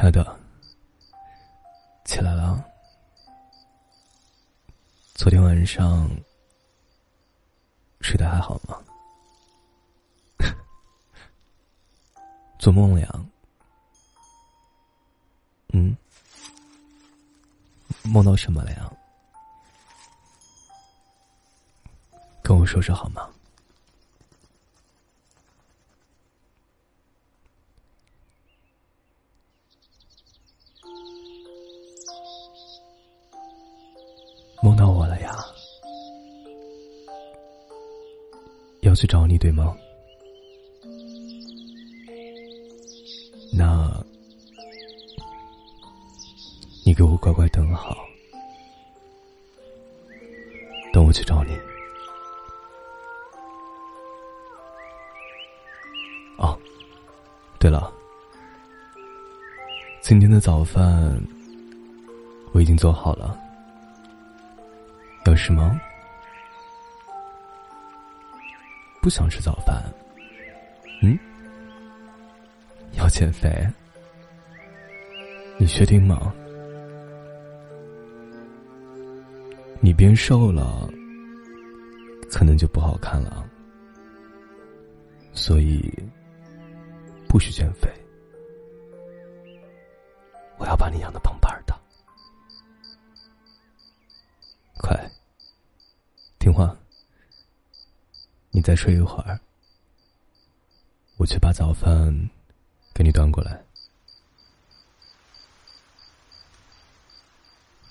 亲爱的，起来了。昨天晚上睡得还好吗？做梦了呀？嗯？梦到什么了呀？跟我说说好吗？梦到我了呀，要去找你对吗？那，你给我乖乖等好，等我去找你。哦，对了，今天的早饭我已经做好了。有事吗？不想吃早饭？嗯？要减肥？你确定吗？你变瘦了，可能就不好看了，所以不许减肥。我要把你养的胖听话，你再睡一会儿，我去把早饭给你端过来。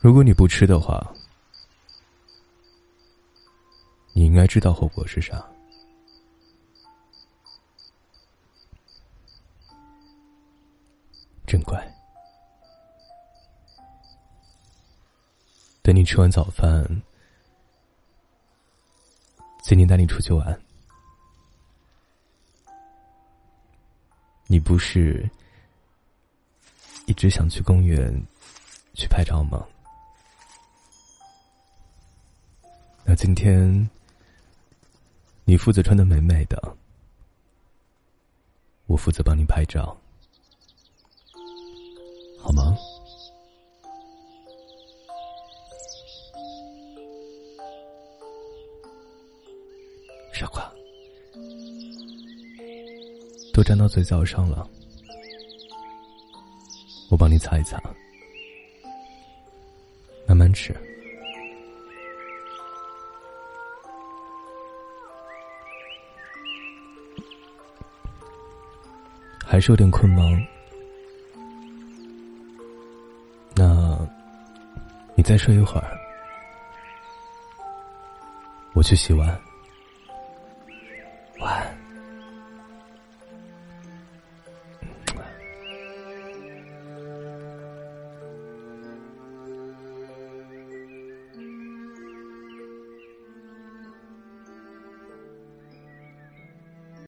如果你不吃的话，你应该知道后果是啥。真乖，等你吃完早饭。今天带你出去玩，你不是一直想去公园去拍照吗？那今天你负责穿的美美的，我负责帮你拍照，好吗？傻瓜，都粘到嘴角上了，我帮你擦一擦，慢慢吃。还是有点困吗？那，你再睡一会儿，我去洗碗。